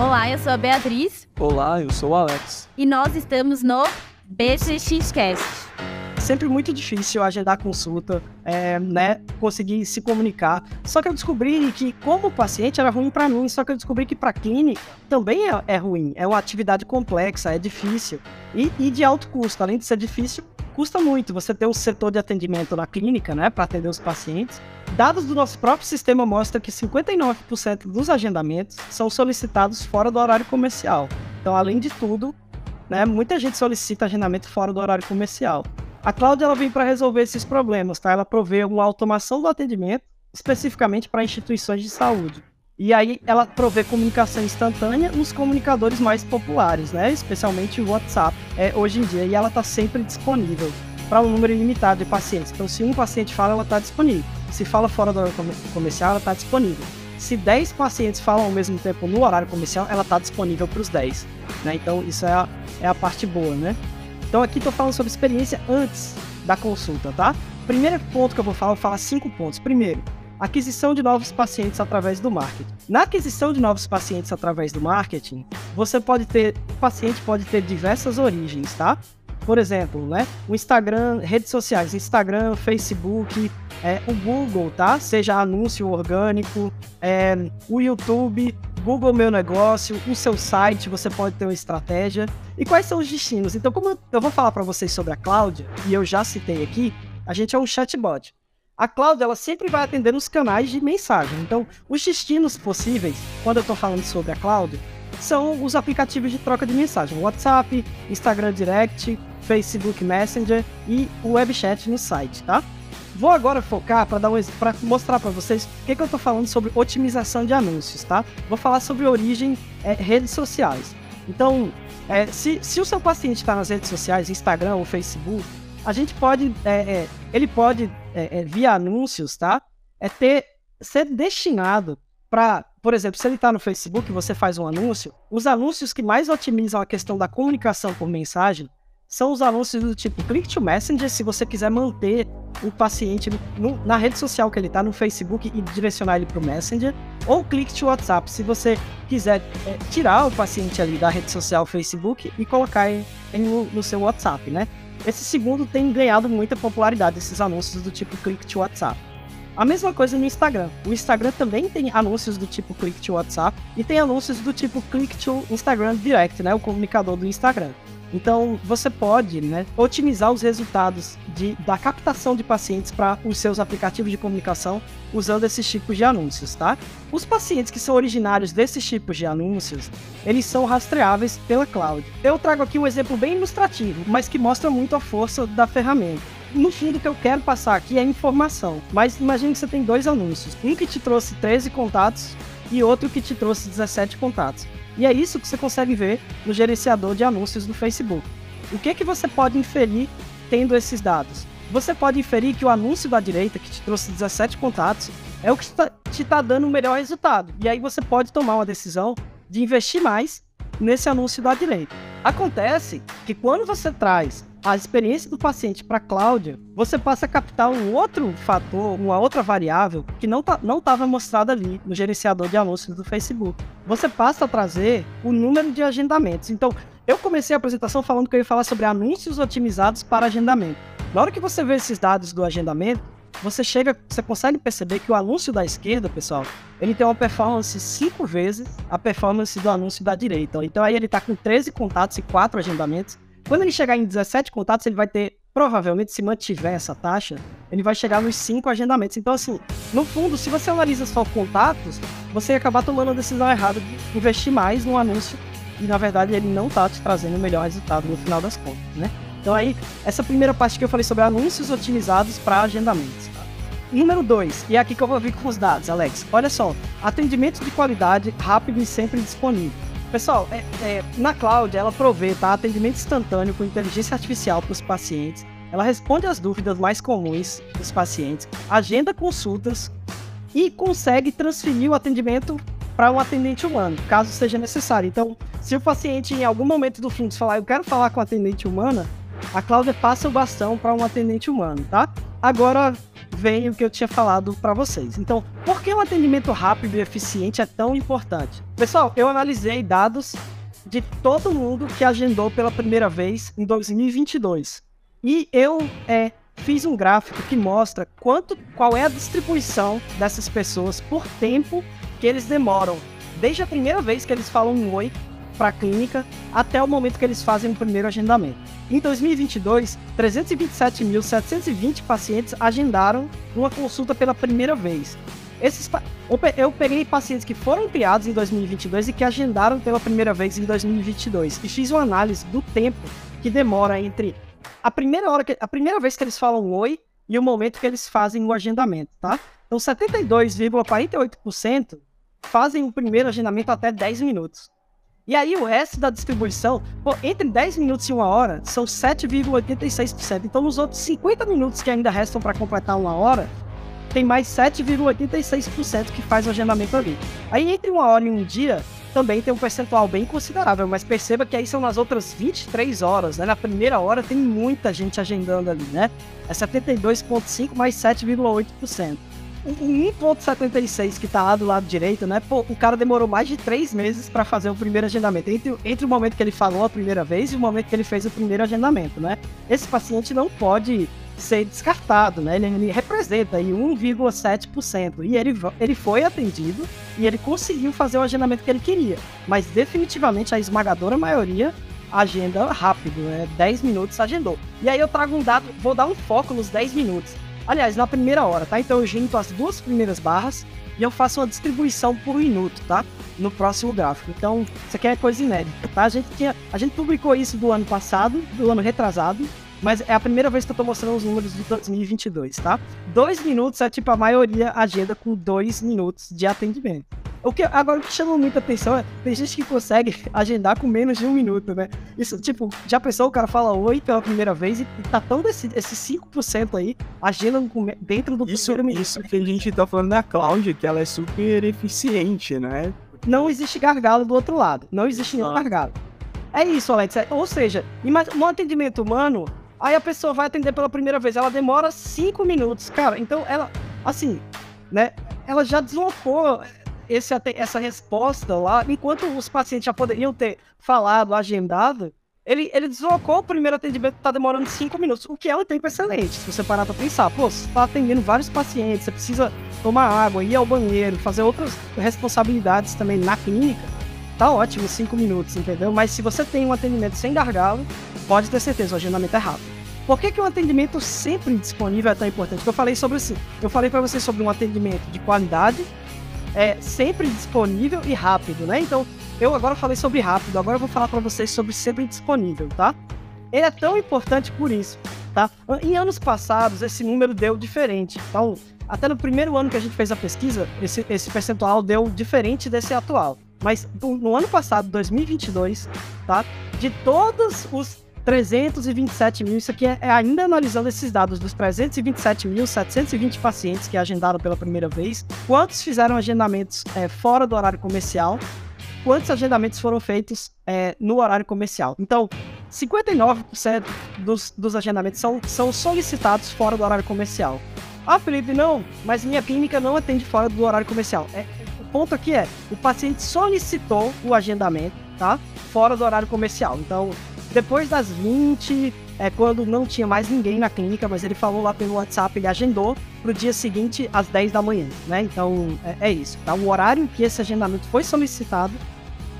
Olá, eu sou a Beatriz. Olá, eu sou o Alex. E nós estamos no BGXcast. Sempre muito difícil agendar consulta, é, né, conseguir se comunicar. Só que eu descobri que, como paciente, era ruim para mim. Só que eu descobri que para clínica também é, é, ruim. É uma atividade complexa, é difícil e, e de alto custo. Além de ser difícil, custa muito você ter um setor de atendimento na clínica, né, para atender os pacientes. Dados do nosso próprio sistema mostram que 59% dos agendamentos são solicitados fora do horário comercial. Então, além de tudo, né, muita gente solicita agendamento fora do horário comercial. A Cláudia ela vem para resolver esses problemas, tá? Ela provê uma automação do atendimento especificamente para instituições de saúde. E aí ela provê comunicação instantânea nos comunicadores mais populares, né? Especialmente o WhatsApp, é, hoje em dia. E ela está sempre disponível para um número ilimitado de pacientes. Então, se um paciente fala, ela está disponível. Se fala fora do horário comercial, ela está disponível. Se 10 pacientes falam ao mesmo tempo no horário comercial, ela está disponível para os 10. Né? Então, isso é a, é a parte boa, né? Então, aqui estou falando sobre experiência antes da consulta, tá? Primeiro ponto que eu vou falar, eu vou falar cinco pontos. Primeiro, aquisição de novos pacientes através do marketing. Na aquisição de novos pacientes através do marketing, você pode ter, o paciente pode ter diversas origens, tá? Por exemplo, né, o Instagram, redes sociais, Instagram, Facebook, é, o Google, tá? Seja anúncio orgânico, é, o YouTube, Google Meu Negócio, o seu site, você pode ter uma estratégia. E quais são os destinos? Então, como eu vou falar para vocês sobre a Cláudia, e eu já citei aqui, a gente é um chatbot. A cloud ela sempre vai atender nos canais de mensagem. Então, os destinos possíveis, quando eu estou falando sobre a cloud, são os aplicativos de troca de mensagem: WhatsApp, Instagram Direct, Facebook Messenger e o webchat no site, tá? Vou agora focar para dar um para mostrar para vocês o que, que eu estou falando sobre otimização de anúncios, tá? Vou falar sobre origem é, redes sociais. Então, é, se, se o seu paciente está nas redes sociais, Instagram ou Facebook, a gente pode, é, é, ele pode, é, é, via anúncios, tá? É ter, ser destinado para, por exemplo, se ele está no Facebook, você faz um anúncio, os anúncios que mais otimizam a questão da comunicação por mensagem são os anúncios do tipo click to messenger, se você quiser manter o paciente no, na rede social que ele está, no Facebook, e direcionar ele para o Messenger, ou click to WhatsApp, se você quiser é, tirar o paciente ali da rede social Facebook e colocar ele no, no seu WhatsApp, né? Esse segundo tem ganhado muita popularidade, esses anúncios do tipo click to WhatsApp. A mesma coisa no Instagram. O Instagram também tem anúncios do tipo click to WhatsApp e tem anúncios do tipo click to Instagram Direct, né, o comunicador do Instagram. Então, você pode né, otimizar os resultados de, da captação de pacientes para os seus aplicativos de comunicação usando esses tipos de anúncios, tá? Os pacientes que são originários desses tipos de anúncios, eles são rastreáveis pela cloud. Eu trago aqui um exemplo bem ilustrativo, mas que mostra muito a força da ferramenta. No fundo, o que eu quero passar aqui é informação. Mas imagine que você tem dois anúncios. Um que te trouxe 13 contatos e outro que te trouxe 17 contatos. E é isso que você consegue ver no gerenciador de anúncios do Facebook. O que, que você pode inferir tendo esses dados? Você pode inferir que o anúncio da direita, que te trouxe 17 contatos, é o que te está dando o melhor resultado. E aí você pode tomar uma decisão de investir mais nesse anúncio da direita. Acontece que quando você traz a experiência do paciente para Cláudia, você passa a captar um outro fator, uma outra variável que não tá, não estava mostrada ali no gerenciador de anúncios do Facebook. Você passa a trazer o número de agendamentos. Então, eu comecei a apresentação falando que eu ia falar sobre anúncios otimizados para agendamento. Na hora que você vê esses dados do agendamento, você chega, você consegue perceber que o anúncio da esquerda, pessoal, ele tem uma performance cinco vezes a performance do anúncio da direita. Então aí ele está com 13 contatos e 4 agendamentos quando ele chegar em 17 contatos, ele vai ter, provavelmente, se mantiver essa taxa, ele vai chegar nos 5 agendamentos. Então, assim, no fundo, se você analisa só contatos, você acabar tomando a decisão errada de investir mais no anúncio e, na verdade, ele não tá te trazendo o melhor resultado no final das contas, né? Então, aí, essa primeira parte que eu falei sobre anúncios otimizados para agendamentos. Tá? Número 2, e é aqui que eu vou vir com os dados, Alex. Olha só, atendimento de qualidade rápido e sempre disponível. Pessoal, é, é, na cloud ela provê tá, atendimento instantâneo com inteligência artificial para os pacientes. Ela responde às dúvidas mais comuns dos pacientes, agenda consultas e consegue transferir o atendimento para um atendente humano, caso seja necessário. Então, se o paciente em algum momento do fluxo falar, eu quero falar com um atendente humana, a Cláudia passa o bastão para um atendente humano, tá? Agora, vem o que eu tinha falado para vocês. Então, por que o atendimento rápido e eficiente é tão importante? Pessoal, eu analisei dados de todo mundo que agendou pela primeira vez em 2022. E eu é, fiz um gráfico que mostra quanto, qual é a distribuição dessas pessoas por tempo que eles demoram, desde a primeira vez que eles falam um oi para a clínica até o momento que eles fazem o primeiro agendamento. Em 2022, 327.720 pacientes agendaram uma consulta pela primeira vez. Esses, eu peguei pacientes que foram criados em 2022 e que agendaram pela primeira vez em 2022 e fiz uma análise do tempo que demora entre a primeira hora que, a primeira vez que eles falam oi e o momento que eles fazem o agendamento, tá? Então 72,48% fazem o primeiro agendamento até 10 minutos. E aí o resto da distribuição, pô, entre 10 minutos e uma hora, são 7,86%. Então nos outros 50 minutos que ainda restam para completar uma hora, tem mais 7,86% que faz o agendamento ali. Aí entre uma hora e um dia, também tem um percentual bem considerável, mas perceba que aí são nas outras 23 horas, né? Na primeira hora tem muita gente agendando ali, né? É 72,5% mais 7,8%. O 1,76 que tá lá do lado direito, né? Pô, o cara demorou mais de três meses para fazer o primeiro agendamento. Entre, entre o momento que ele falou a primeira vez e o momento que ele fez o primeiro agendamento, né? Esse paciente não pode ser descartado, né? Ele, ele representa aí 1,7%. E ele, ele foi atendido e ele conseguiu fazer o agendamento que ele queria. Mas definitivamente a esmagadora maioria agenda rápido, né? 10 minutos agendou. E aí eu trago um dado, vou dar um foco nos 10 minutos. Aliás, na primeira hora, tá? Então eu junto as duas primeiras barras e eu faço uma distribuição por minuto, tá? No próximo gráfico. Então, isso aqui é coisa inédita, tá? A gente, tinha, a gente publicou isso do ano passado, do ano retrasado, mas é a primeira vez que eu tô mostrando os números de 2022, tá? Dois minutos é tipo a maioria agenda com dois minutos de atendimento. O que, agora, o que chama muita atenção é tem gente que consegue agendar com menos de um minuto, né? Isso, tipo, já pensou, o cara fala oi pela primeira vez e tá tão desse, esses 5% aí agendam com, dentro do isso, primeiro. Isso que a gente tá falando da Cloud, que ela é super eficiente, né? Não existe gargalo do outro lado. Não existe nenhum ah. gargalo. É isso, Alex. É, ou seja, um atendimento humano, aí a pessoa vai atender pela primeira vez, ela demora 5 minutos. Cara, então ela, assim, né? Ela já deslocou esse, essa resposta lá, enquanto os pacientes já poderiam ter falado, agendado, ele, ele deslocou o primeiro atendimento que tá demorando 5 minutos, o que é um tempo excelente, se você parar pra pensar. Pô, você tá atendendo vários pacientes, você precisa tomar água, ir ao banheiro, fazer outras responsabilidades também na clínica, tá ótimo 5 minutos, entendeu? Mas se você tem um atendimento sem gargalo, pode ter certeza, o agendamento é rápido. Por que, que o atendimento sempre disponível é tão importante? Eu falei sobre isso. Eu falei para você sobre um atendimento de qualidade é sempre disponível e rápido, né? Então, eu agora falei sobre rápido, agora eu vou falar para vocês sobre sempre disponível, tá? Ele é tão importante por isso, tá? Em anos passados, esse número deu diferente. Então, até no primeiro ano que a gente fez a pesquisa, esse, esse percentual deu diferente desse atual. Mas no ano passado, 2022, tá? De todos os 327 mil, isso aqui é, é, ainda analisando esses dados dos 327.720 pacientes que agendaram pela primeira vez, quantos fizeram agendamentos é, fora do horário comercial, quantos agendamentos foram feitos é, no horário comercial. Então, 59% dos, dos agendamentos são, são solicitados fora do horário comercial. Ah, Felipe, não, mas minha clínica não atende fora do horário comercial. É, o ponto aqui é, o paciente solicitou o agendamento, tá? Fora do horário comercial. Então, depois das 20, é quando não tinha mais ninguém na clínica, mas ele falou lá pelo WhatsApp, ele agendou para o dia seguinte às 10 da manhã, né? Então é, é isso. Tá? O horário em que esse agendamento foi solicitado,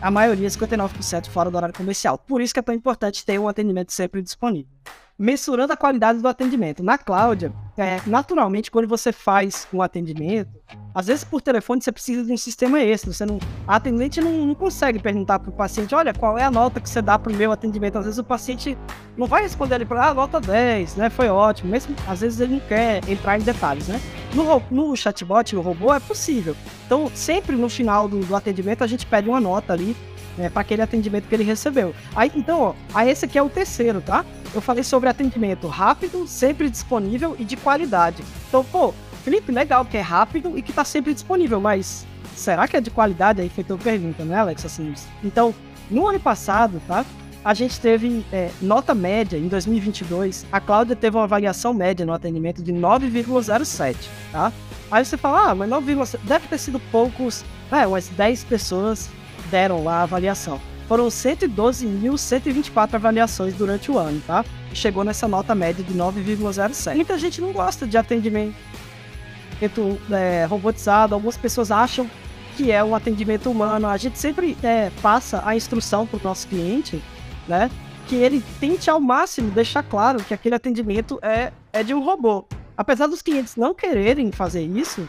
a maioria, 59%, fora do horário comercial. Por isso que é tão importante ter um atendimento sempre disponível mensurando a qualidade do atendimento. Na Cláudia, é, naturalmente, quando você faz um atendimento, às vezes por telefone você precisa de um sistema extra. Você não, a atendente não, não consegue perguntar para o paciente: olha, qual é a nota que você dá para o meu atendimento? Às vezes o paciente não vai responder ali para ah, nota 10, né? Foi ótimo. Mesmo às vezes ele não quer entrar em detalhes, né? No, no chatbot, no robô, é possível. Então, sempre no final do, do atendimento, a gente pede uma nota ali né, para aquele atendimento que ele recebeu. Aí, então, ó, aí esse aqui é o terceiro, tá? Eu falei sobre atendimento rápido, sempre disponível e de qualidade. Então, pô, Felipe, legal que é rápido e que tá sempre disponível, mas será que é de qualidade? Aí feito a pergunta, né, Alex? Assim, então, no ano passado, tá? a gente teve é, nota média em 2022. A Cláudia teve uma avaliação média no atendimento de 9,07, tá? Aí você fala, ah, mas 9,07 deve ter sido poucos, é, umas 10 pessoas deram lá a avaliação. Foram 112.124 avaliações durante o ano, tá? E chegou nessa nota média de 9,07. Muita gente não gosta de atendimento é, robotizado, algumas pessoas acham que é um atendimento humano. A gente sempre é, passa a instrução para o nosso cliente, né? Que ele tente ao máximo deixar claro que aquele atendimento é, é de um robô. Apesar dos clientes não quererem fazer isso,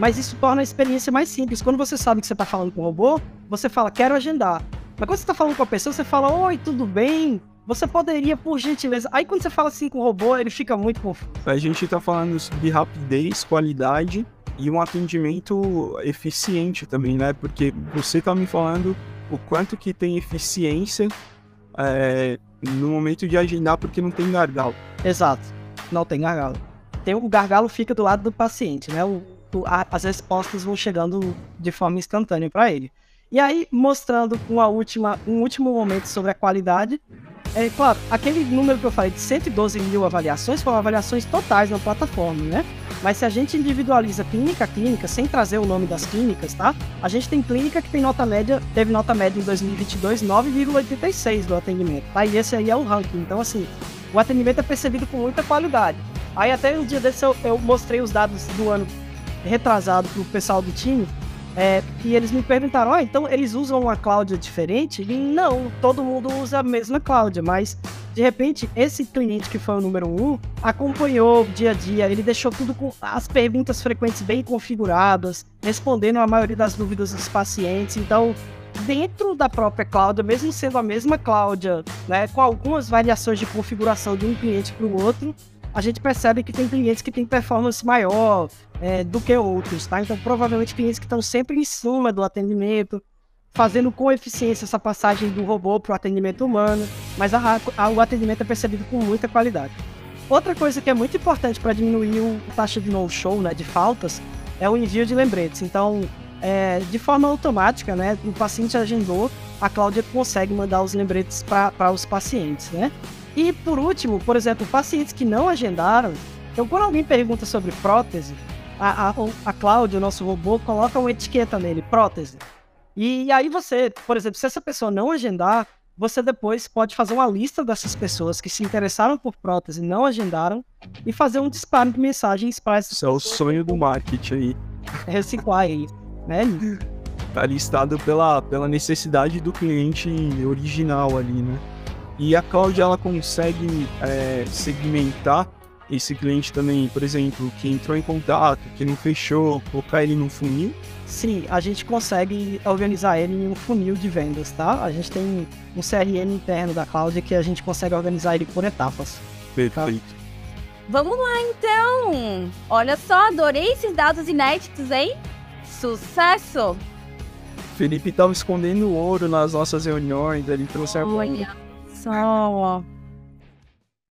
mas isso torna a experiência mais simples. Quando você sabe que você está falando com o robô, você fala, quero agendar. Mas quando você está falando com a pessoa, você fala, oi, tudo bem? Você poderia, por gentileza. Aí quando você fala assim com o robô, ele fica muito confuso. A gente está falando de rapidez, qualidade e um atendimento eficiente também, né? Porque você tá me falando o quanto que tem eficiência é, no momento de agendar porque não tem gargalo. Exato, não tem gargalo. Tem, o gargalo fica do lado do paciente, né? O, a, as respostas vão chegando de forma instantânea para ele. E aí, mostrando uma última, um último momento sobre a qualidade, é claro, aquele número que eu falei de 112 mil avaliações foram avaliações totais na plataforma, né? Mas se a gente individualiza clínica a clínica, sem trazer o nome das clínicas, tá? A gente tem clínica que tem nota média, teve nota média em 2022 9,86 do atendimento, tá? E esse aí é o ranking. Então, assim, o atendimento é percebido com muita qualidade. Aí até um dia desse eu, eu mostrei os dados do ano retrasado pro pessoal do time, é, e eles me perguntaram, ah, então eles usam uma Cláudia diferente? E não, todo mundo usa a mesma Cláudia, mas de repente esse cliente que foi o número um acompanhou dia a dia, ele deixou tudo com as perguntas frequentes bem configuradas, respondendo a maioria das dúvidas dos pacientes. Então, dentro da própria Cláudia, mesmo sendo a mesma Cláudia, né, com algumas variações de configuração de um cliente para o outro, a gente percebe que tem clientes que têm performance maior é, do que outros, tá? Então, provavelmente clientes que estão sempre em cima do atendimento, fazendo com eficiência essa passagem do robô para o atendimento humano, mas a, a, o atendimento é percebido com muita qualidade. Outra coisa que é muito importante para diminuir o taxa de no-show, né, de faltas, é o envio de lembretes. Então, é, de forma automática, né, o paciente agendou, a Cláudia consegue mandar os lembretes para os pacientes, né? E por último, por exemplo, pacientes que não agendaram. Então, quando alguém pergunta sobre prótese, a, a, a Cláudia, o nosso robô, coloca uma etiqueta nele, prótese. E aí você, por exemplo, se essa pessoa não agendar, você depois pode fazer uma lista dessas pessoas que se interessaram por prótese e não agendaram e fazer um disparo de mensagens para essas Isso é o sonho do marketing aí. Reciclar aí, né? Tá listado pela, pela necessidade do cliente original ali, né? E a Cloud ela consegue é, segmentar esse cliente também, por exemplo, que entrou em contato, que não fechou, colocar ele num funil? Sim, a gente consegue organizar ele em um funil de vendas, tá? A gente tem um CRM interno da Cloud que a gente consegue organizar ele por etapas. Perfeito. Tá? Vamos lá então! Olha só, adorei esses dados inéditos, hein? Sucesso! Felipe estava escondendo ouro nas nossas reuniões, ele trouxe a Olha só.